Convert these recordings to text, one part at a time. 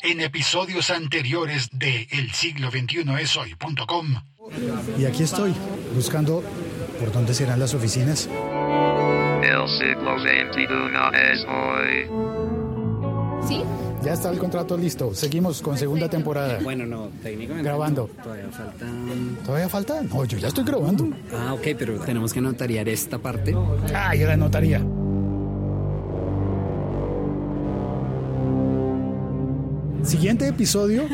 En episodios anteriores de El siglo XXI es hoy.com. Y aquí estoy, buscando por dónde serán las oficinas. El siglo XXI es hoy. ¿Sí? Ya está el contrato listo. Seguimos con segunda temporada. Bueno, no, técnicamente. Grabando. Todavía faltan. ¿Todavía falta? No, yo ya estoy grabando. Ah, ok, pero tenemos que notariar esta parte. Ah, ya la notaría. Siguiente episodio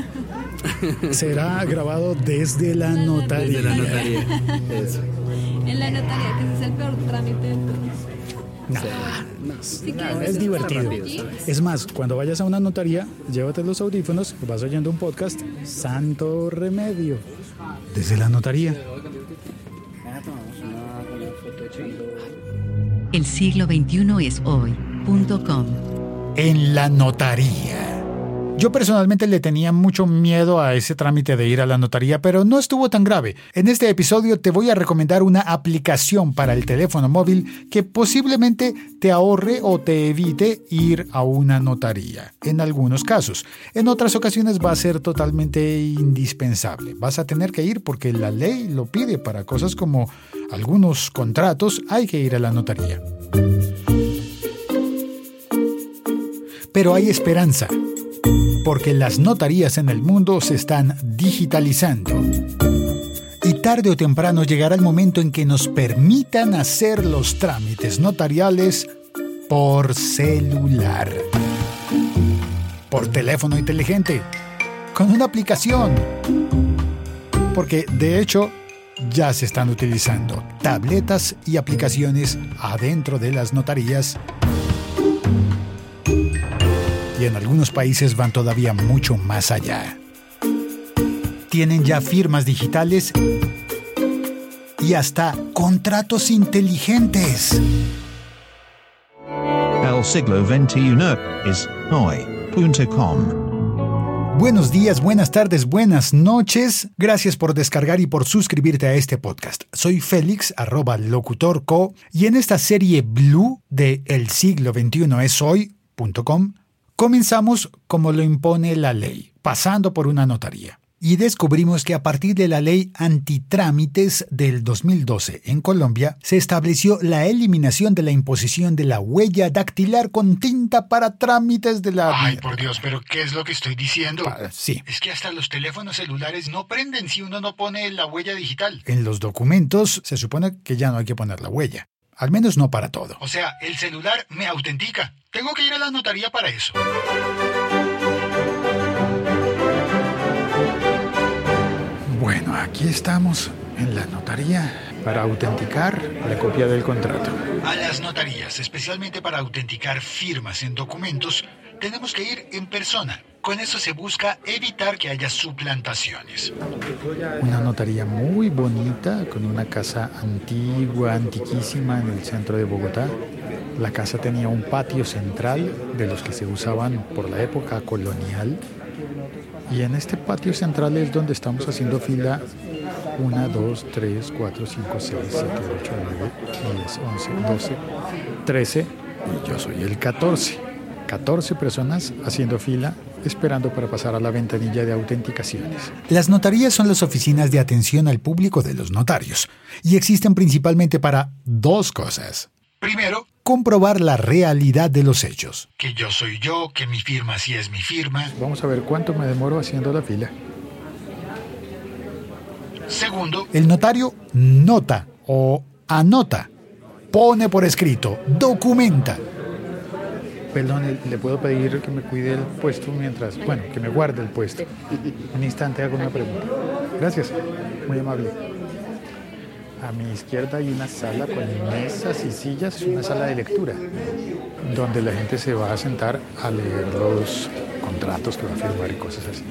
será grabado desde la notaría. Desde la notaría. Eso. En la notaría, que ese es el peor trámite de todos. Nah, No, Sí, que no, es divertido. Es más, cuando vayas a una notaría, llévate los audífonos, vas oyendo un podcast, Santo Remedio, desde la notaría. El siglo XXI es hoy.com. En la notaría. Yo personalmente le tenía mucho miedo a ese trámite de ir a la notaría, pero no estuvo tan grave. En este episodio te voy a recomendar una aplicación para el teléfono móvil que posiblemente te ahorre o te evite ir a una notaría, en algunos casos. En otras ocasiones va a ser totalmente indispensable. Vas a tener que ir porque la ley lo pide para cosas como algunos contratos, hay que ir a la notaría. Pero hay esperanza porque las notarías en el mundo se están digitalizando. Y tarde o temprano llegará el momento en que nos permitan hacer los trámites notariales por celular. Por teléfono inteligente. Con una aplicación. Porque de hecho ya se están utilizando tabletas y aplicaciones adentro de las notarías y en algunos países van todavía mucho más allá. Tienen ya firmas digitales y hasta contratos inteligentes. El siglo XXI es hoy.com. Buenos días, buenas tardes, buenas noches. Gracias por descargar y por suscribirte a este podcast. Soy Félix, arroba locutorco, y en esta serie Blue de El siglo XXI es hoy.com Comenzamos como lo impone la ley, pasando por una notaría. Y descubrimos que a partir de la ley antitrámites del 2012 en Colombia, se estableció la eliminación de la imposición de la huella dactilar con tinta para trámites de la... Ay, por Dios, pero ¿qué es lo que estoy diciendo? Pa- sí. Es que hasta los teléfonos celulares no prenden si uno no pone la huella digital. En los documentos se supone que ya no hay que poner la huella. Al menos no para todo. O sea, el celular me autentica. Tengo que ir a la notaría para eso. Bueno, aquí estamos en la notaría para autenticar la copia del contrato. A las notarías, especialmente para autenticar firmas en documentos, tenemos que ir en persona. Con eso se busca evitar que haya suplantaciones. Una notaría muy bonita, con una casa antigua, antiquísima en el centro de Bogotá. La casa tenía un patio central de los que se usaban por la época colonial. Y en este patio central es donde estamos haciendo fila 1, 2, 3, 4, 5, 6, 7, 8, 9, 10, 11, 12, 13 y yo soy el 14. 14 personas haciendo fila esperando para pasar a la ventanilla de autenticaciones. Las notarías son las oficinas de atención al público de los notarios y existen principalmente para dos cosas. Primero, comprobar la realidad de los hechos. Que yo soy yo, que mi firma sí es mi firma. Vamos a ver cuánto me demoro haciendo la fila. Segundo, El notario nota o anota, pone por escrito, documenta. Perdón, ¿le puedo pedir que me cuide el puesto mientras, bueno, que me guarde el puesto? Un instante hago una pregunta. Gracias, muy amable. A mi izquierda hay una sala con mesas y sillas, es una sala de lectura, donde la gente se va a sentar a leer los contratos que va a firmar y cosas así.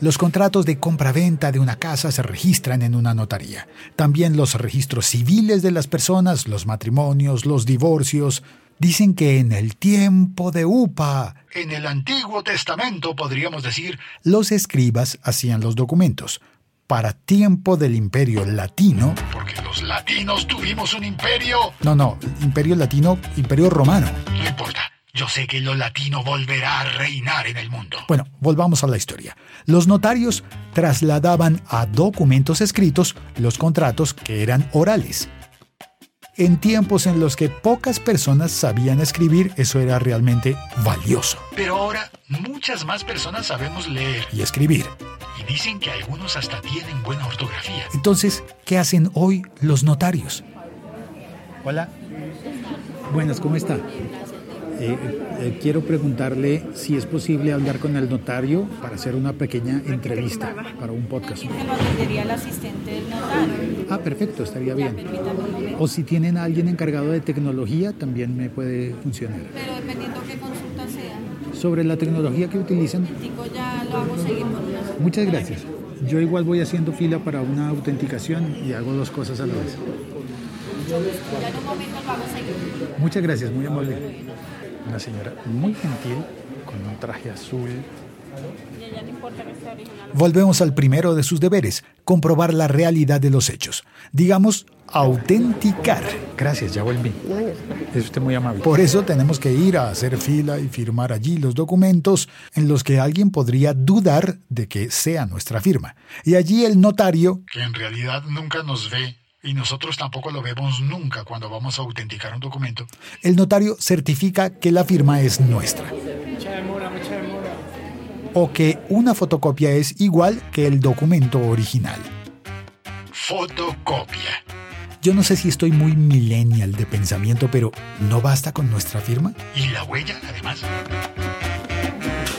Los contratos de compra-venta de una casa se registran en una notaría. También los registros civiles de las personas, los matrimonios, los divorcios. Dicen que en el tiempo de UPA, en el Antiguo Testamento podríamos decir, los escribas hacían los documentos. Para tiempo del imperio latino, porque los latinos tuvimos un imperio. no, no, imperio latino, imperio romano. No importa, yo sé que lo latino volverá a reinar en el mundo. Bueno, volvamos a la historia. Los notarios trasladaban a documentos escritos los contratos que eran orales. En tiempos en los que pocas personas sabían escribir, eso era realmente valioso. Pero ahora muchas más personas sabemos leer Y escribir. y dicen que algunos hasta tienen buena ortografía. Entonces, ¿qué hacen hoy los notarios? Hola. Buenas, ¿cómo está? Eh, eh, quiero preguntarle si es posible hablar con el notario para hacer una pequeña entrevista para un podcast. Se lo atendería el asistente del notario. Ah, perfecto, estaría bien. O si tienen a alguien encargado de tecnología, también me puede funcionar. Pero dependiendo qué consulta sea, Sobre la tecnología que utilizan, Tico ya lo hago seguir por unas. muchas gracias. Yo igual voy haciendo fila para una autenticación y hago dos cosas a la vez. Muchas gracias, muy amable. Una señora muy gentil, con un traje azul. Volvemos al primero de sus deberes, comprobar la realidad de los hechos. Digamos, autenticar. Gracias, ya volví. Es usted muy amable. Por eso tenemos que ir a hacer fila y firmar allí los documentos en los que alguien podría dudar de que sea nuestra firma. Y allí el notario Que en realidad nunca nos ve y nosotros tampoco lo vemos nunca cuando vamos a autenticar un documento. El notario certifica que la firma es nuestra. O que una fotocopia es igual que el documento original. Fotocopia. Yo no sé si estoy muy millennial de pensamiento, pero ¿no basta con nuestra firma? Y la huella, además.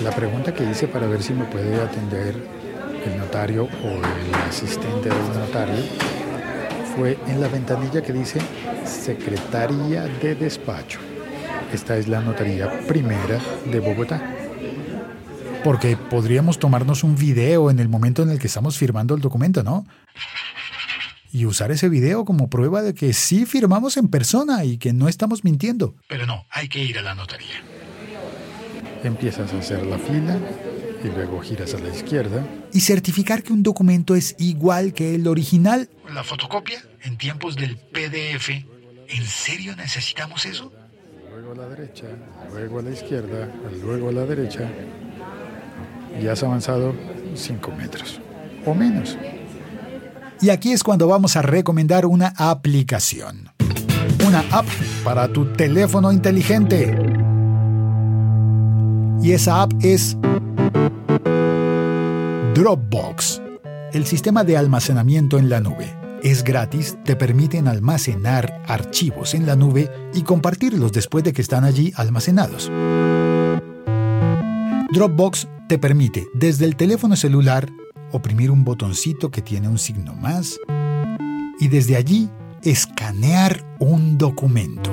La pregunta que hice para ver si me puede atender el notario o el asistente del notario fue en la ventanilla que dice Secretaría de Despacho. Esta es la notaría primera de Bogotá. Porque podríamos tomarnos un video en el momento en el que estamos firmando el documento, ¿no? Y usar ese video como prueba de que sí firmamos en persona y que no estamos mintiendo. Pero no, hay que ir a la notaría. Empiezas a hacer la fila y luego giras a la izquierda. Y certificar que un documento es igual que el original. La fotocopia en tiempos del PDF. ¿En serio necesitamos eso? Luego a la derecha, luego a la izquierda, luego a la derecha. Y has avanzado 5 metros o menos. Y aquí es cuando vamos a recomendar una aplicación. Una app para tu teléfono inteligente. Y esa app es Dropbox, el sistema de almacenamiento en la nube. Es gratis, te permiten almacenar archivos en la nube y compartirlos después de que están allí almacenados. Dropbox te permite desde el teléfono celular oprimir un botoncito que tiene un signo más y desde allí escanear un documento.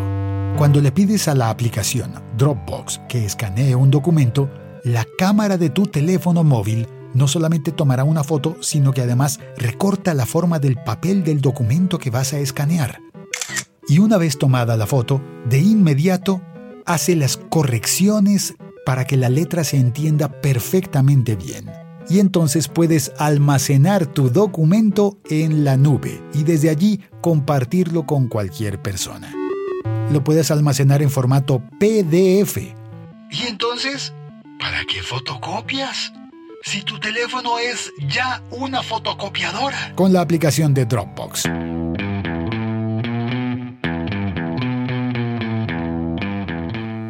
Cuando le pides a la aplicación Dropbox que escanee un documento, la cámara de tu teléfono móvil no solamente tomará una foto, sino que además recorta la forma del papel del documento que vas a escanear. Y una vez tomada la foto, de inmediato hace las correcciones para que la letra se entienda perfectamente bien. Y entonces puedes almacenar tu documento en la nube y desde allí compartirlo con cualquier persona. Lo puedes almacenar en formato PDF. ¿Y entonces? ¿Para qué fotocopias? Si tu teléfono es ya una fotocopiadora. con la aplicación de Dropbox.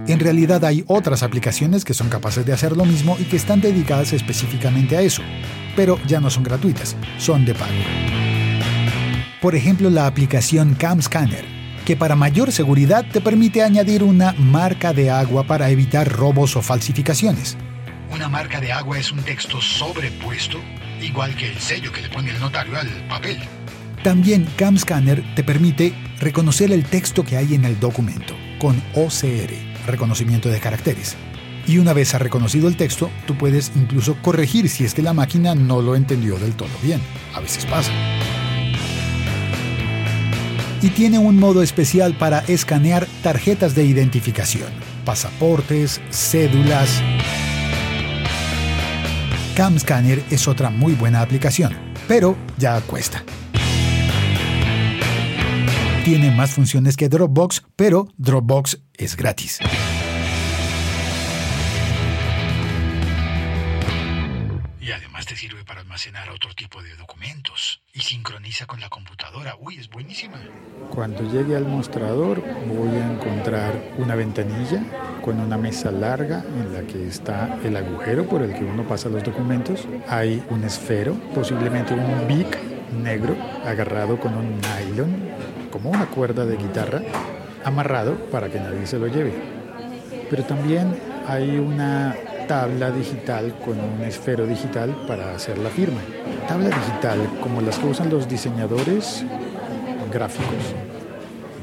En realidad hay otras aplicaciones que son capaces de hacer lo mismo y que están dedicadas específicamente a eso, pero ya no son gratuitas, son de pago. Por ejemplo, la aplicación Cam Scanner, que para mayor seguridad te permite añadir una marca de agua para evitar robos o falsificaciones. Una marca de agua es un texto sobrepuesto, igual que el sello que le pone el notario al papel. También Cam Scanner te permite reconocer el texto que hay en el documento con OCR, reconocimiento de caracteres. Y una vez ha reconocido el texto, tú puedes incluso corregir si es que la máquina no lo entendió del todo bien. A veces pasa y tiene un modo especial para escanear tarjetas de identificación, pasaportes, cédulas. CamScanner es otra muy buena aplicación, pero ya cuesta. Tiene más funciones que Dropbox, pero Dropbox es gratis. Almacenar otro tipo de documentos y sincroniza con la computadora. Uy, es buenísima. Cuando llegue al mostrador voy a encontrar una ventanilla con una mesa larga en la que está el agujero por el que uno pasa los documentos. Hay un esfero, posiblemente un bic negro agarrado con un nylon, como una cuerda de guitarra, amarrado para que nadie se lo lleve. Pero también hay una tabla digital con un esfero digital para hacer la firma. Tabla digital como las que usan los diseñadores gráficos.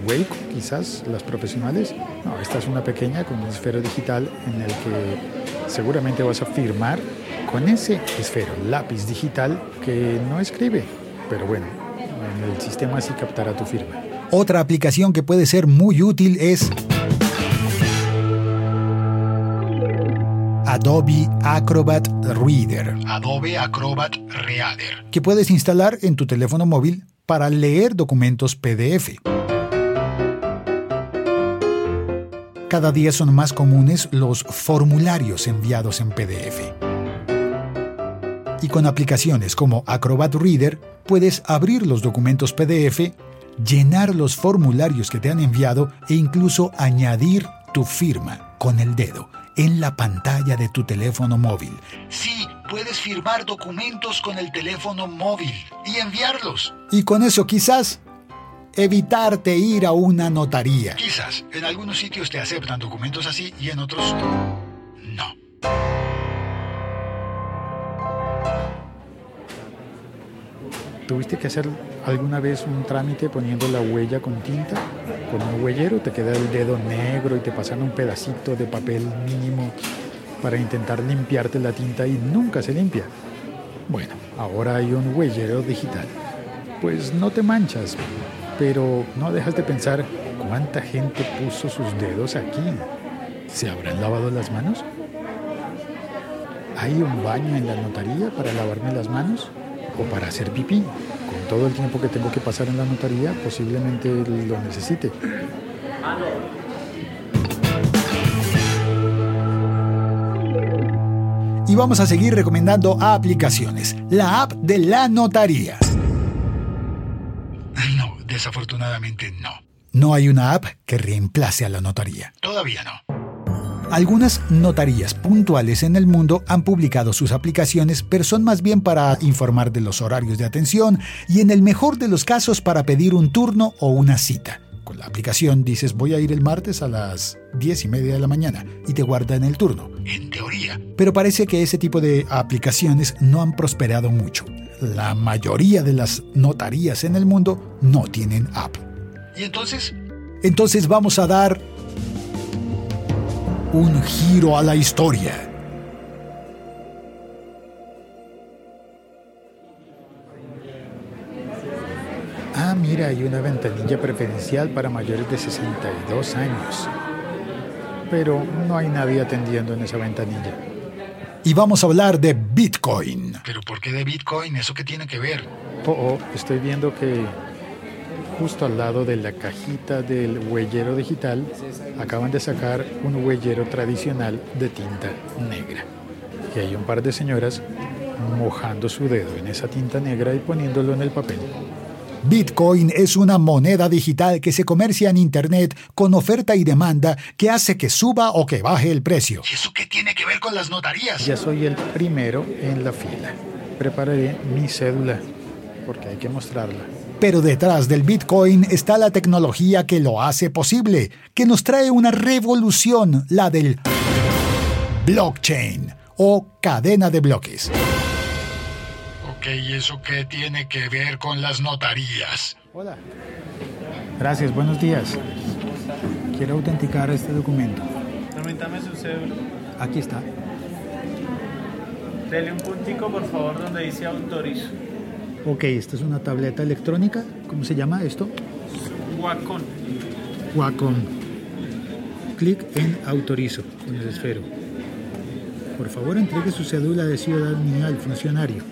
Wake, quizás, las profesionales. No, esta es una pequeña con un esfero digital en el que seguramente vas a firmar con ese esfero, lápiz digital que no escribe. Pero bueno, en el sistema sí captará tu firma. Otra aplicación que puede ser muy útil es Adobe Acrobat Reader. Adobe Acrobat Reader. Que puedes instalar en tu teléfono móvil para leer documentos PDF. Cada día son más comunes los formularios enviados en PDF. Y con aplicaciones como Acrobat Reader puedes abrir los documentos PDF, llenar los formularios que te han enviado e incluso añadir tu firma con el dedo en la pantalla de tu teléfono móvil. Sí, puedes firmar documentos con el teléfono móvil y enviarlos. Y con eso quizás evitarte ir a una notaría. Quizás, en algunos sitios te aceptan documentos así y en otros no. ¿Tuviste que hacer alguna vez un trámite poniendo la huella con tinta? Con un huellero te queda el dedo negro y te pasan un pedacito de papel mínimo para intentar limpiarte la tinta y nunca se limpia. Bueno, ahora hay un huellero digital. Pues no te manchas, pero no dejas de pensar cuánta gente puso sus dedos aquí. ¿Se habrán lavado las manos? ¿Hay un baño en la notaría para lavarme las manos? ¿O para hacer pipí? Todo el tiempo que tengo que pasar en la notaría, posiblemente lo necesite. Y vamos a seguir recomendando aplicaciones. La app de la notaría. No, desafortunadamente no. No hay una app que reemplace a la notaría. Todavía no. Algunas notarías puntuales en el mundo han publicado sus aplicaciones, pero son más bien para informar de los horarios de atención y en el mejor de los casos para pedir un turno o una cita. Con la aplicación dices voy a ir el martes a las 10 y media de la mañana y te guardan el turno. En teoría. Pero parece que ese tipo de aplicaciones no han prosperado mucho. La mayoría de las notarías en el mundo no tienen app. ¿Y entonces? Entonces vamos a dar un giro a la historia. Ah, mira, hay una ventanilla preferencial para mayores de 62 años. Pero no hay nadie atendiendo en esa ventanilla. Y vamos a hablar de Bitcoin. ¿Pero por qué de Bitcoin? ¿Eso qué tiene que ver? Oh, oh, estoy viendo que justo al lado de la cajita del huellero digital acaban de sacar un huellero tradicional de tinta negra. Y hay un par de señoras mojando su dedo en esa tinta negra y poniéndolo en el papel. Bitcoin es una moneda digital que se comercia en Internet con oferta y demanda que hace que suba o que baje el precio. ¿Y eso qué tiene que ver con las notarías? Ya soy el primero en la fila. Prepararé mi cédula porque hay que mostrarla. Pero detrás del Bitcoin está la tecnología que lo hace posible, que nos trae una revolución, la del blockchain o cadena de bloques. Ok, ¿y eso qué tiene que ver con las notarías? Hola. Gracias, buenos días. Quiero autenticar este documento. Permítame su cédula. Aquí está. Dele un puntico, por favor, donde dice autorizo. Ok, esta es una tableta electrónica. ¿Cómo se llama esto? Wacom. Wacom. Clic en autorizo con el esfero. Por favor, entregue su cédula de ciudadanía al funcionario.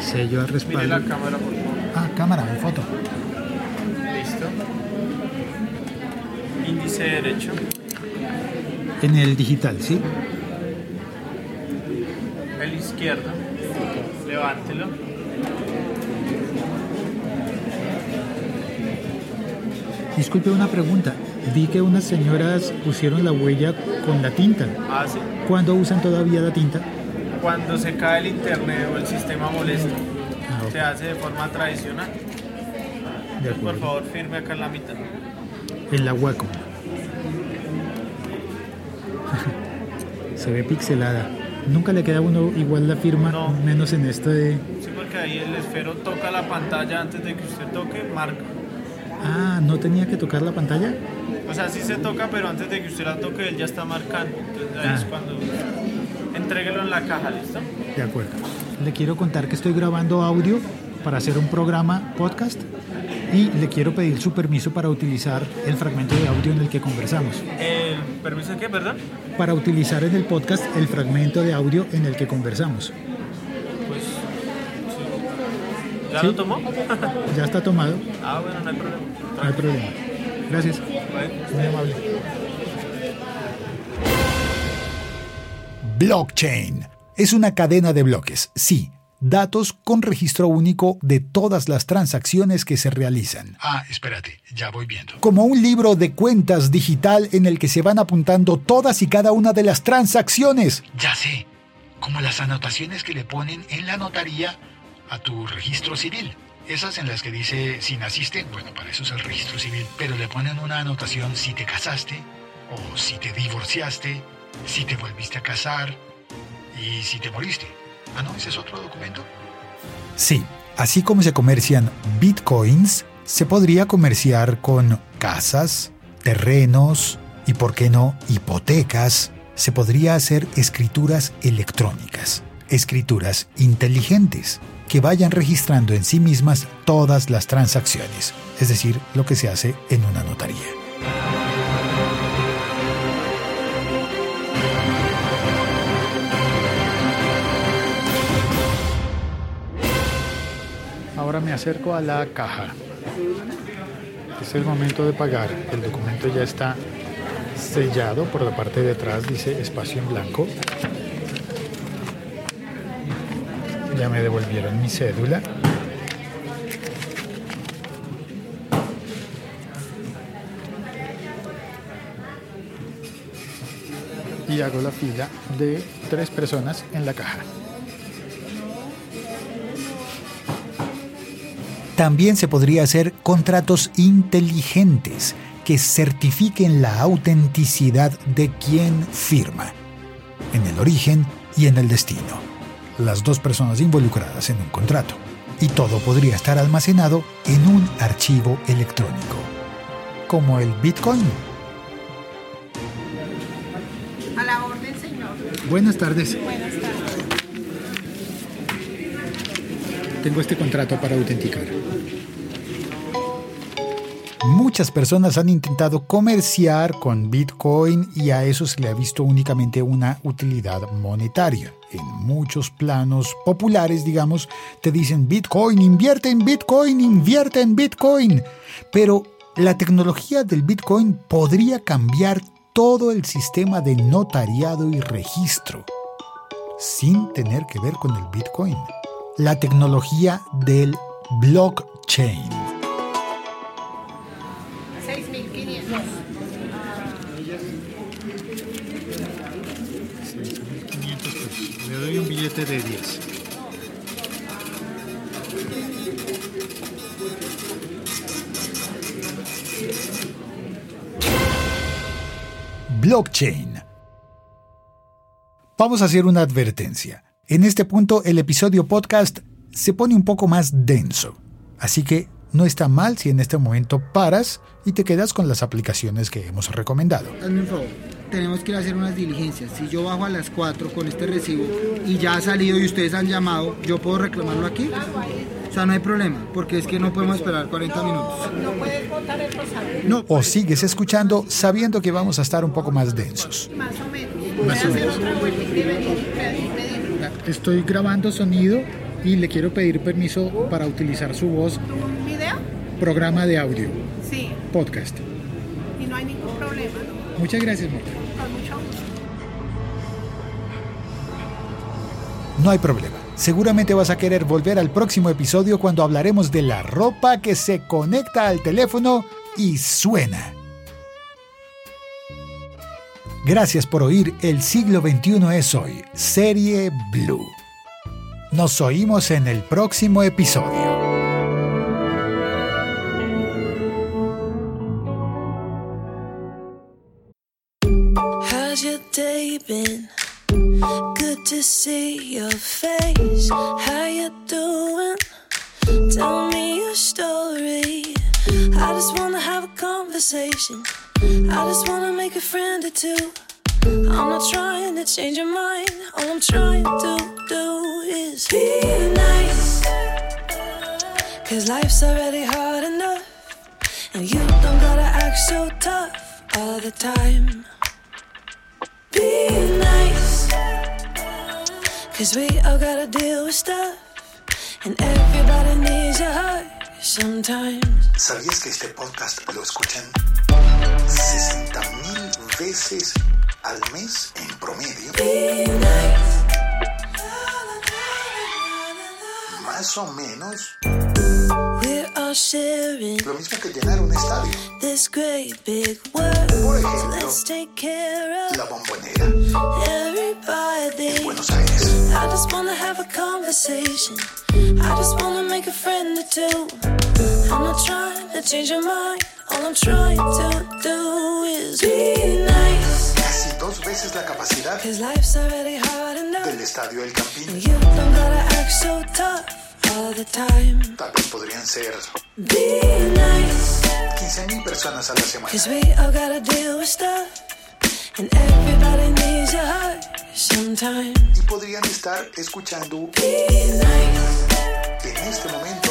Sello al respaldo. Mire la cámara, por favor. Ah, cámara, mi foto. Listo. Derecho. En el digital, ¿sí? El izquierdo. Levántelo. Disculpe una pregunta. Vi que unas señoras pusieron la huella con la tinta. Ah, sí. ¿Cuándo usan todavía la tinta? Cuando se cae el internet o el sistema molesta. Ah. Se hace de forma tradicional. De Por favor, firme acá en la mitad. En la Wacom. Se ve pixelada. Nunca le queda a uno igual la firma, No. menos en este de... Sí, porque ahí el esfero toca la pantalla antes de que usted toque, marca. Ah, ¿no tenía que tocar la pantalla? O sea, sí se toca, pero antes de que usted la toque, él ya está marcando. Entonces ahí Ah. es cuando... Entréguelo en la caja, ¿listo? De acuerdo. Le quiero contar que estoy grabando audio para hacer un programa podcast y le quiero pedir su permiso para utilizar el fragmento de audio en el que conversamos. Eh, ¿Permiso de qué, perdón? Para utilizar en el podcast el fragmento de audio en el que conversamos. Pues... sí. ¿Ya Sí. lo tomó? Ya está tomado, ah, bueno, no hay problema. no hay problema. Gracias. Muy amable. Blockchain es una cadena de bloques, sí, datos con registro único de todas las transacciones que se realizan. Ah, espérate, ya voy viendo. Como un libro de cuentas digital en el que se van apuntando todas y cada una de las transacciones. Ya sé, como las anotaciones que le ponen en la notaría a tu registro civil. Esas en las que dice si naciste, bueno, para eso es el registro civil, pero le ponen una anotación si te casaste, o si te divorciaste, si te volviste a casar, y si te moriste. Ah, no, ese es otro documento. Sí, así como se comercian bitcoins, se podría comerciar con casas, terrenos y, por qué no, hipotecas. Se podría hacer escrituras electrónicas, escrituras inteligentes, que vayan registrando en sí mismas todas las transacciones, es decir, lo que se hace en una notaría. Ahora me acerco a la caja. Es el momento de pagar. El documento ya está sellado por la parte de atrás, dice espacio en blanco. Ya me devolvieron mi cédula. Y hago la fila de tres personas en la caja. También se podría hacer contratos inteligentes que certifiquen la autenticidad de quien firma, en el origen y en el destino, las dos personas involucradas en un contrato. Y todo podría estar almacenado en un archivo electrónico, como el Bitcoin. A la orden, señor. Buenas tardes. Buenas Tengo este contrato para autenticar. Muchas personas han intentado comerciar con Bitcoin y a eso se le ha visto únicamente una utilidad monetaria. En muchos planos populares, digamos, te dicen Bitcoin, invierte en Bitcoin, invierte en Bitcoin. Pero la tecnología del Bitcoin podría cambiar todo el sistema de notariado y registro, sin tener que ver con el Bitcoin. La tecnología del blockchain. 6.500. Le doy un billete de 10. Blockchain. Vamos a hacer una advertencia. En este punto el episodio podcast se pone un poco más denso, así que no está mal si en este momento paras y te quedas con las aplicaciones que hemos recomendado. Hazme un favor, tenemos que ir a hacer unas diligencias. Si yo bajo a las 4 con este recibo y ya ha salido y ustedes han llamado, ¿yo puedo reclamarlo aquí? O sea, no hay problema, porque es que no podemos esperar 40 minutos. No puedes votar el rosario. No. O sigues escuchando sabiendo que vamos a estar un poco más densos. Más o menos. Más Voy o a hacer menos. Estoy grabando sonido y le quiero pedir permiso para utilizar su voz, ¿Un video? programa de audio, Sí. podcast. Y no hay ningún problema, ¿no? Muchas gracias, Marta. Con mucho gusto. No hay problema. Seguramente vas a querer volver al próximo episodio cuando hablaremos de la ropa que se conecta al teléfono y suena. Gracias por oír El siglo XXI es hoy, serie Blue. Nos oímos en el próximo episodio. How's your day been? Good to see your face. How you doing? Tell me your story. I just wanna have a conversation. I just wanna make a friend or two. I'm not trying to change your mind. All I'm trying to do is be nice. Cause life's already hard enough. And you don't gotta act so tough all the time. Be nice. Cause we all gotta deal with stuff. And everybody needs a hug sometimes. ¿Sabías que este podcast lo escuchan 60 mil veces al mes en promedio? Be nice. Más o menos We're all sharing lo mismo que llenar un estadio. this great big world. Por So ejemplo, let's take care of la bombonera everybody. Buenos Aires. I just wanna have a conversation. I just wanna make a friend or two. I'm not trying to change your mind. All I'm trying to do is be nice. Casi dos veces la capacidad Cause life's already hard enough. del estadio El Campín. You don't gotta act so tough all the time. Tal vez podrían ser Be nice. 15 mil personas a la semana. Cause we all gotta deal with stuff. And everybody needs a hug sometimes. Y podrían estar escuchando Be nice. en este momento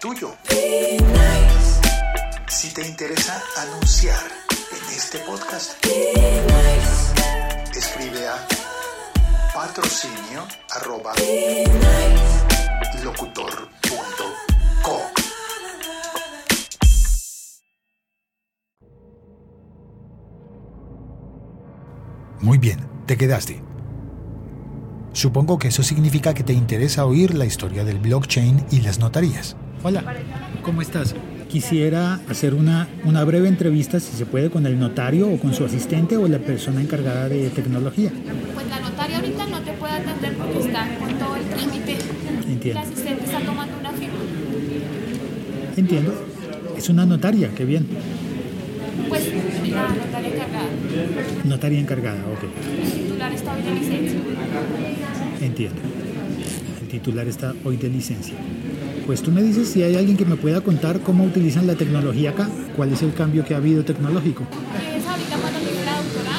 tuyo. Si te interesa anunciar en este podcast, escribe a patrocinio arroba locutor.co. Muy bien, te quedaste. Supongo que eso significa que te interesa oír la historia del blockchain y las notarías. Hola, ¿cómo estás? Quisiera hacer una, una breve entrevista, si se puede, con el notario o con su asistente o la persona encargada de tecnología. Pues la notaria ahorita no te puede atender porque está con todo el trámite. Entiendo. El asistente está tomando una firma. Entiendo. Es una notaria, qué bien. Pues la notaria encargada. Notaria encargada, ok. El titular está hoy de licencia. Entiendo. El titular está hoy de licencia. Pues tú me dices si hay alguien que me pueda contar cómo utilizan la tecnología acá, cuál es el cambio que ha habido tecnológico. Es ahorita cuando llegue la doctora.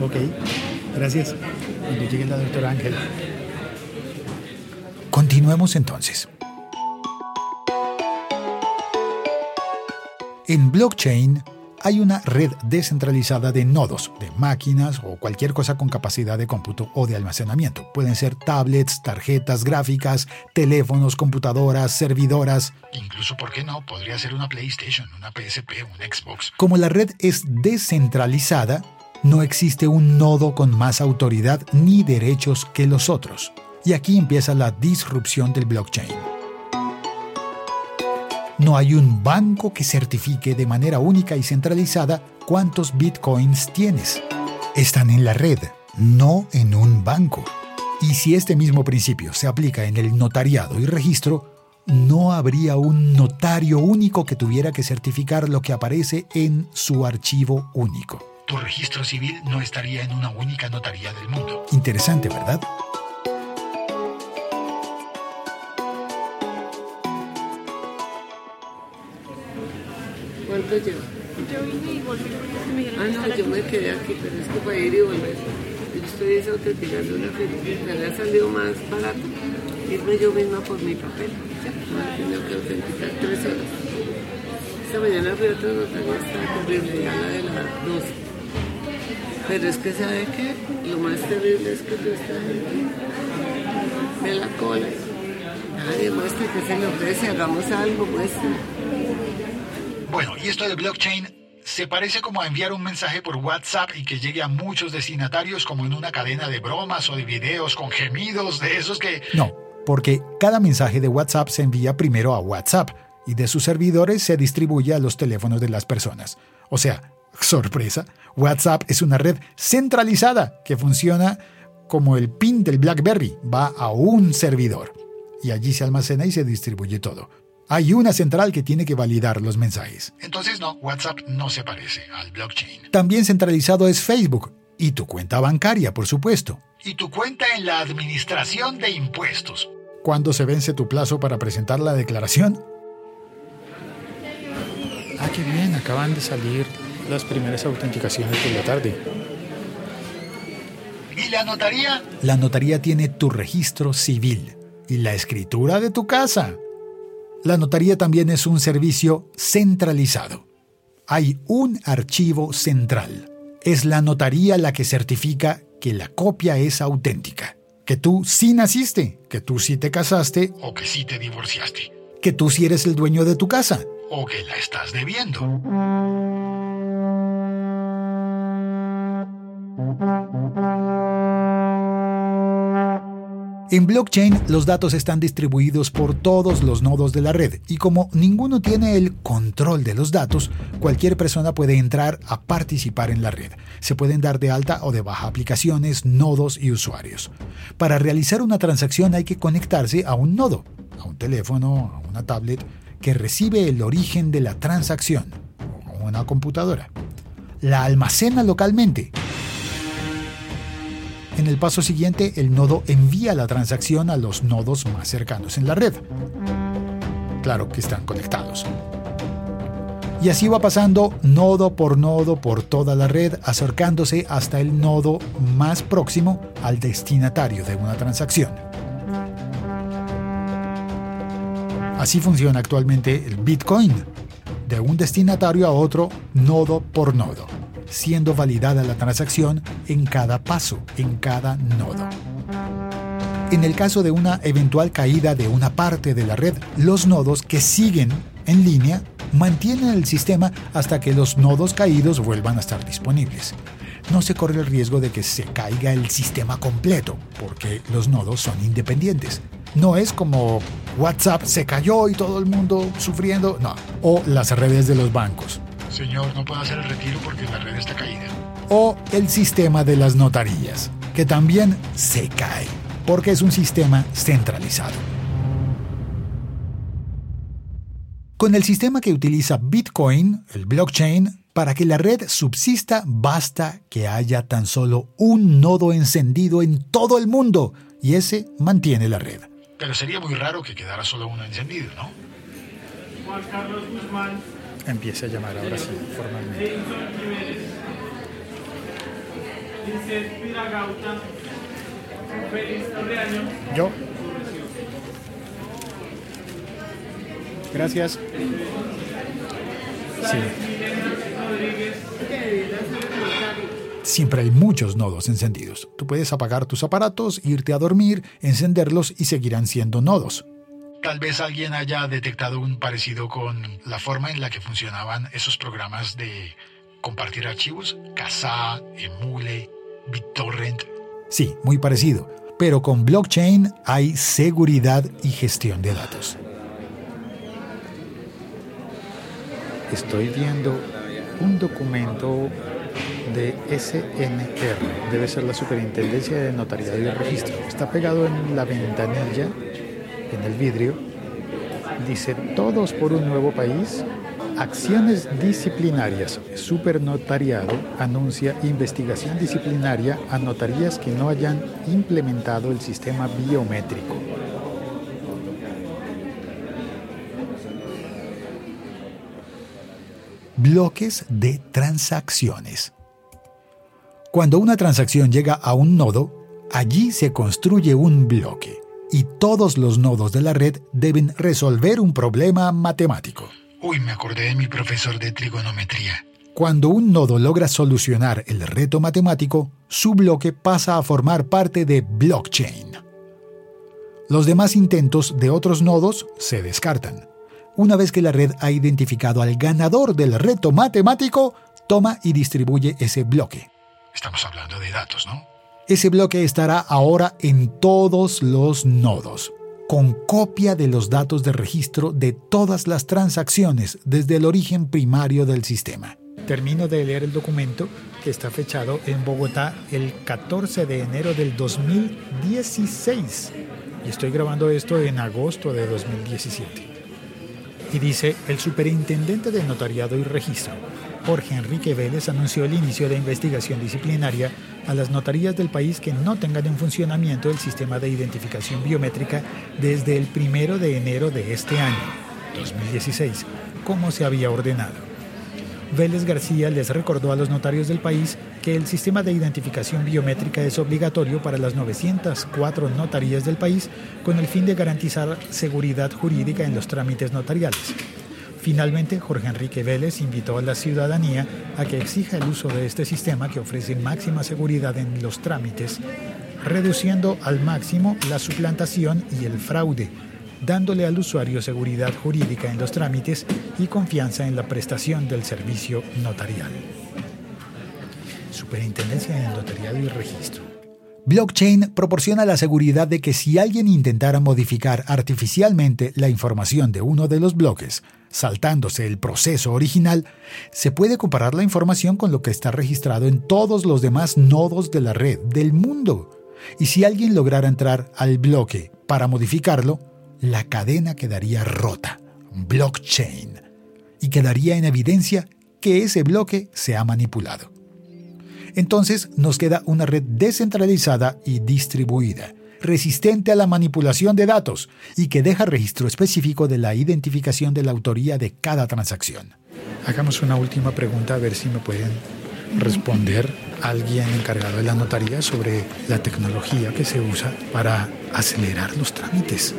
Ok, gracias. Cuando llegue la doctora Ángela. Continuemos entonces. En blockchain hay una red descentralizada de nodos, de máquinas o cualquier cosa con capacidad de cómputo o de almacenamiento. Pueden ser tablets, tarjetas gráficas, teléfonos, computadoras, servidoras. Incluso, ¿por qué no? Podría ser una PlayStation, una PSP, un Xbox. Como la red es descentralizada, no existe un nodo con más autoridad ni derechos que los otros. Y aquí empieza la disrupción del blockchain. No hay un banco que certifique de manera única y centralizada cuántos bitcoins tienes. Están en la red, no en un banco. Y si este mismo principio se aplica en el notariado y registro, no habría un notario único que tuviera que certificar lo que aparece en su archivo único. Tu registro civil no estaría en una única notaría del mundo. Interesante, ¿verdad? ¿Cuánto lleva? Yo vine y volví porque me dijeron Ah, no, yo aquí. me quedé aquí, pero es que para ir y volver. Yo estoy autenticando una firma. Me ha salido más barato irme yo misma por mi papel. No he tenido que autenticar tres horas. Esta mañana fui a otra notaría, estaba terrible, ya la de las 12. Pero es que, ¿sabe qué? Lo más terrible es que tú estás. Ve la cola. Nadie muestra que se le ofrece, hagamos algo, muestra. Y esto de blockchain se parece como a enviar un mensaje por WhatsApp y que llegue a muchos destinatarios como en una cadena de bromas o de videos con gemidos de esos que... No, porque cada mensaje de WhatsApp se envía primero a WhatsApp y de sus servidores se distribuye a los teléfonos de las personas. O sea, sorpresa, WhatsApp es una red centralizada que funciona como el pin del BlackBerry, va a un servidor y allí se almacena y se distribuye todo. Hay una central que tiene que validar los mensajes. Entonces no, WhatsApp no se parece al blockchain. También centralizado es Facebook y tu cuenta bancaria, por supuesto. Y tu cuenta en la administración de impuestos. ¿Cuándo se vence tu plazo para presentar la declaración? Ah, qué bien, acaban de salir las primeras autenticaciones de la tarde. ¿Y la notaría? La notaría tiene tu registro civil y la escritura de tu casa. La notaría también es un servicio centralizado. Hay un archivo central. Es la notaría la que certifica que la copia es auténtica, que tú sí naciste, que tú sí te casaste, O que sí te divorciaste. que tú sí eres el dueño de tu casa. O que la estás debiendo. En blockchain los datos están distribuidos por todos los nodos de la red y como ninguno tiene el control de los datos, cualquier persona puede entrar a participar en la red. Se pueden dar de alta o de baja aplicaciones, nodos y usuarios. Para realizar una transacción hay que conectarse a un nodo, a un teléfono, a una tablet, que recibe el origen de la transacción, o una computadora. La almacena localmente en el paso siguiente, el nodo envía la transacción a los nodos más cercanos en la red. Claro que están conectados. Y así va pasando nodo por nodo por toda la red, acercándose hasta el nodo más próximo al destinatario de una transacción. Así funciona actualmente el Bitcoin, de un destinatario a otro, nodo por nodo siendo validada la transacción en cada paso, en cada nodo. En el caso de una eventual caída de una parte de la red, los nodos que siguen en línea mantienen el sistema hasta que los nodos caídos vuelvan a estar disponibles. No se corre el riesgo de que se caiga el sistema completo, porque los nodos son independientes. No es como WhatsApp se cayó y todo el mundo sufriendo, no. O las redes de los bancos Señor, no puedo hacer el retiro porque la red está caída. o el sistema de las notarías, que también se cae, porque es un sistema centralizado. Con el sistema que utiliza Bitcoin, el blockchain, para que la red subsista basta que haya tan solo un nodo encendido en todo el mundo, y ese mantiene la red. Pero sería muy raro que quedara solo uno encendido, ¿no? Juan Carlos Guzmán. Empiece a llamar ahora sí, formalmente. Yo. Gracias. Siempre hay muchos nodos encendidos. Tú puedes apagar tus aparatos, irte a dormir, encenderlos y seguirán siendo nodos. Tal vez alguien haya detectado un parecido con la forma en la que funcionaban esos programas de compartir archivos, Kazaa, Emule, BitTorrent. Sí, muy parecido, pero con blockchain hay seguridad y gestión de datos. Estoy viendo un documento de SNR, debe ser la Superintendencia de Notariado y Registro. Está pegado en la ventanilla, en el vidrio. Dice, todos por un nuevo país, acciones disciplinarias. Supernotariado anuncia investigación disciplinaria a notarías que no hayan implementado el sistema biométrico. bloques de transacciones. Cuando una transacción llega a un nodo, allí se construye un bloque y todos los nodos de la red deben resolver un problema matemático. Uy, me acordé de mi profesor de trigonometría. Cuando un nodo logra solucionar el reto matemático, su bloque pasa a formar parte de blockchain. Los demás intentos de otros nodos se descartan. Una vez que la red ha identificado al ganador del reto matemático, toma y distribuye ese bloque. Estamos hablando de datos, ¿no? Ese bloque estará ahora en todos los nodos, con copia de los datos de registro de todas las transacciones desde el origen primario del sistema. Termino de leer el documento que está fechado en Bogotá el 14 de enero del 2016 y estoy grabando esto en agosto de 2017 y dice, el superintendente de notariado y registro, Jorge Enrique Vélez, anunció el inicio de investigación disciplinaria a las notarías del país que no tengan en funcionamiento el sistema de identificación biométrica desde el primero de enero de este año, 2016, como se había ordenado. Vélez García les recordó a los notarios del país que el sistema de identificación biométrica es obligatorio para las 904 notarías del país con el fin de garantizar seguridad jurídica en los trámites notariales. Finalmente, Jorge Enrique Vélez invitó a la ciudadanía a que exija el uso de este sistema que ofrece máxima seguridad en los trámites, reduciendo al máximo la suplantación y el fraude dándole al usuario seguridad jurídica en los trámites y confianza en la prestación del servicio notarial. Superintendencia de Notariado y Registro. Blockchain proporciona la seguridad de que si alguien intentara modificar artificialmente la información de uno de los bloques, saltándose el proceso original, se puede comparar la información con lo que está registrado en todos los demás nodos de la red del mundo. Y si alguien lograra entrar al bloque para modificarlo, la cadena quedaría rota, blockchain, y quedaría en evidencia que ese bloque se ha manipulado. Entonces nos queda una red descentralizada y distribuida, resistente a la manipulación de datos y que deja registro específico de la identificación de la autoría de cada transacción. Hagamos una última pregunta a ver si me pueden responder alguien encargado de la notaría sobre la tecnología que se usa para acelerar los trámites.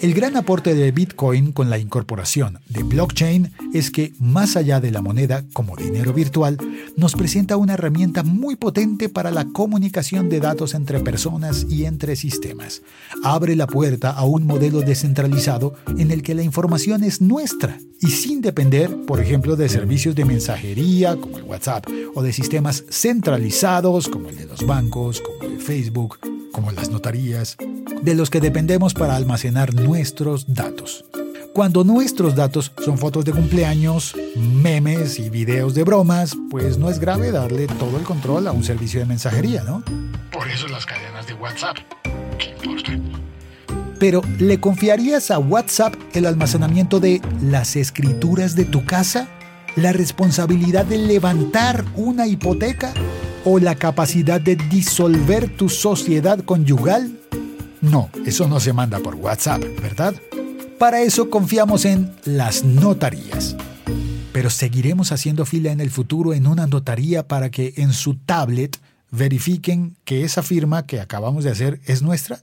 El gran aporte de Bitcoin con la incorporación de blockchain es que, más allá de la moneda como dinero virtual, nos presenta una herramienta muy potente para la comunicación de datos entre personas y entre sistemas. Abre la puerta a un modelo descentralizado en el que la información es nuestra y sin depender, por ejemplo, de servicios de mensajería como el WhatsApp o de sistemas centralizados como el de los bancos, como el de Facebook, como las notarías, de los que dependemos para almacenar nuestros datos. Cuando nuestros datos son fotos de cumpleaños, memes y videos de bromas, pues no es grave darle todo el control a un servicio de mensajería, ¿no? Por eso las cadenas de WhatsApp. ¿Qué importa? Pero, ¿le confiarías a WhatsApp el almacenamiento de las escrituras de tu casa? ¿La responsabilidad de levantar una hipoteca? ¿O la capacidad de disolver tu sociedad conyugal? No, eso no se manda por WhatsApp, ¿verdad? Para eso confiamos en las notarías. Pero seguiremos haciendo fila en el futuro en una notaría para que en su tablet verifiquen que esa firma que acabamos de hacer es nuestra.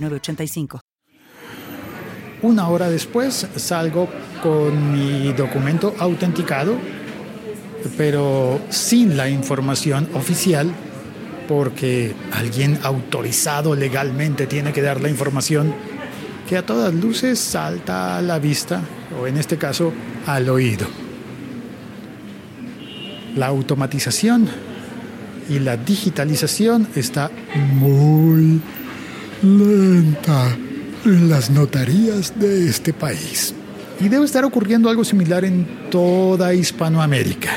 906985. Una hora después salgo con mi documento autenticado, pero sin la información oficial, porque alguien autorizado legalmente tiene que dar la información que a todas luces salta a la vista, o en este caso al oído. La automatización y la digitalización está muy lenta en las notarías de este país. Y debe estar ocurriendo algo similar en toda Hispanoamérica.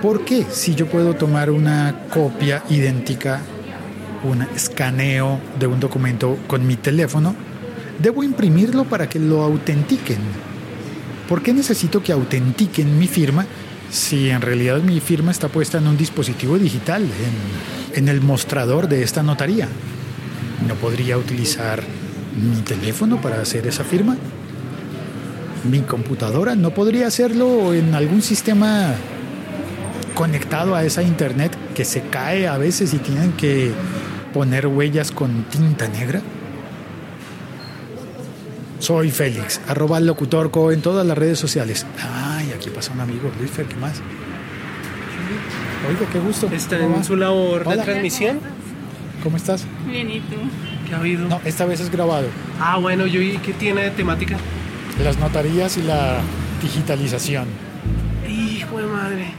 ¿Por qué si yo puedo tomar una copia idéntica, un escaneo de un documento con mi teléfono, debo imprimirlo para que lo autentiquen? ¿Por qué necesito que autentiquen mi firma si en realidad mi firma está puesta en un dispositivo digital, en, el mostrador de esta notaría. ¿No podría utilizar mi teléfono para hacer esa firma? ¿Mi computadora no podría hacerlo en algún sistema conectado a esa internet que se cae a veces y tienen que poner huellas con tinta negra? Soy Félix, arroba locutorco en todas las redes sociales. Ay, aquí pasa un amigo, Luis Fer, ¿qué más? Oiga, qué gusto. ¿Está en su labor de transmisión? ¿Cómo estás? Bien, ¿y tú? ¿Qué ha habido? No, esta vez es grabado. Ah, bueno, ¿yo y qué tiene de temática? Las notarías y la digitalización. Hijo de madre.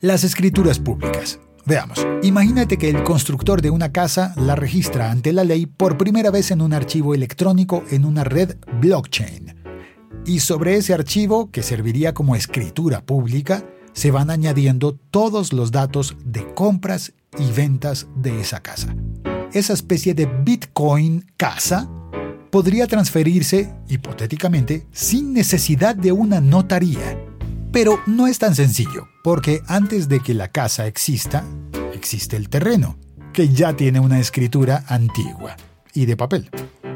Las escrituras públicas. Veamos, imagínate que el constructor de una casa la registra ante la ley por primera vez en un archivo electrónico en una red blockchain. Y sobre ese archivo, que serviría como escritura pública, se van añadiendo todos los datos de compras y ventas de esa casa. Esa especie de Bitcoin casa podría transferirse, hipotéticamente, sin necesidad de una notaría. Pero no es tan sencillo, porque antes de que la casa exista, existe el terreno, que ya tiene una escritura antigua y de papel.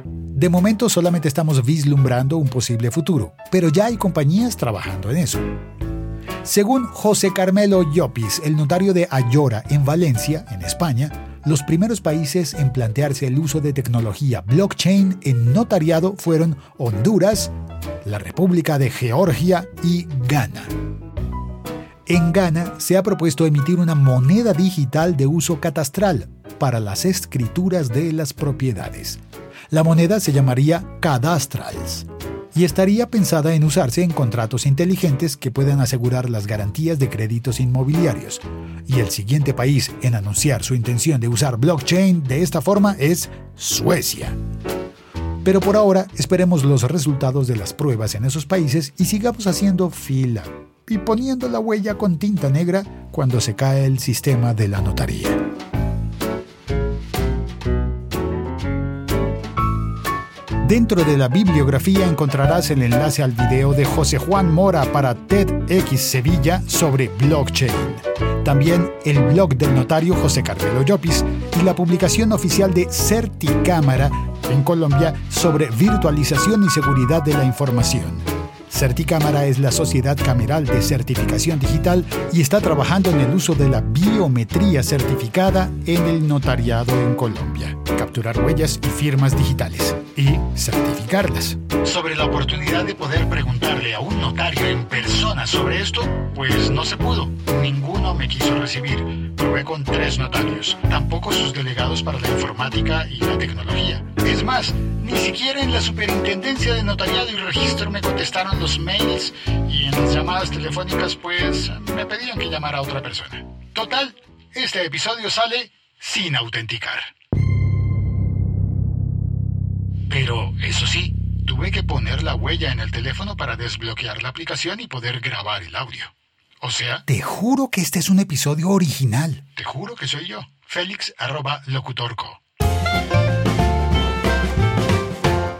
De momento solamente estamos vislumbrando un posible futuro, pero ya hay compañías trabajando en eso. Según José Carmelo Llopis, el notario de Ayora en Valencia, en España, los primeros países en plantearse el uso de tecnología blockchain en notariado fueron Honduras, la República de Georgia y Ghana. En Ghana se ha propuesto emitir una moneda digital de uso catastral para las escrituras de las propiedades. La moneda se llamaría Cadastrals y estaría pensada en usarse en contratos inteligentes que puedan asegurar las garantías de créditos inmobiliarios. Y el siguiente país en anunciar su intención de usar blockchain de esta forma es Suecia. Pero por ahora esperemos los resultados de las pruebas en esos países y sigamos haciendo fila y poniendo la huella con tinta negra cuando se cae el sistema de la notaría. Dentro de la bibliografía encontrarás el enlace al video de José Juan Mora para TEDx Sevilla sobre blockchain. También el blog del notario José Carmelo Llopis y la publicación oficial de Certicámara en Colombia sobre virtualización y seguridad de la información. Certicámara es la sociedad cameral de certificación digital y está trabajando en el uso de la biometría certificada en el notariado en Colombia. Capturar huellas y firmas digitales y certificarlas. Sobre la oportunidad de poder preguntarle a un notario en persona sobre esto, pues no se pudo. Ninguno me quiso recibir. Probé con tres notarios, tampoco sus delegados para la informática y la tecnología. Es más, ni siquiera en la superintendencia de notariado y registro me contestaron los mails y en las llamadas telefónicas pues me pedían que llamara a otra persona. Total, este episodio sale sin autenticar. Pero eso sí, tuve que poner la huella en el teléfono para desbloquear la aplicación y poder grabar el audio. O sea, Te juro que este es un episodio original. te juro que soy yo. Félix arroba locutorco.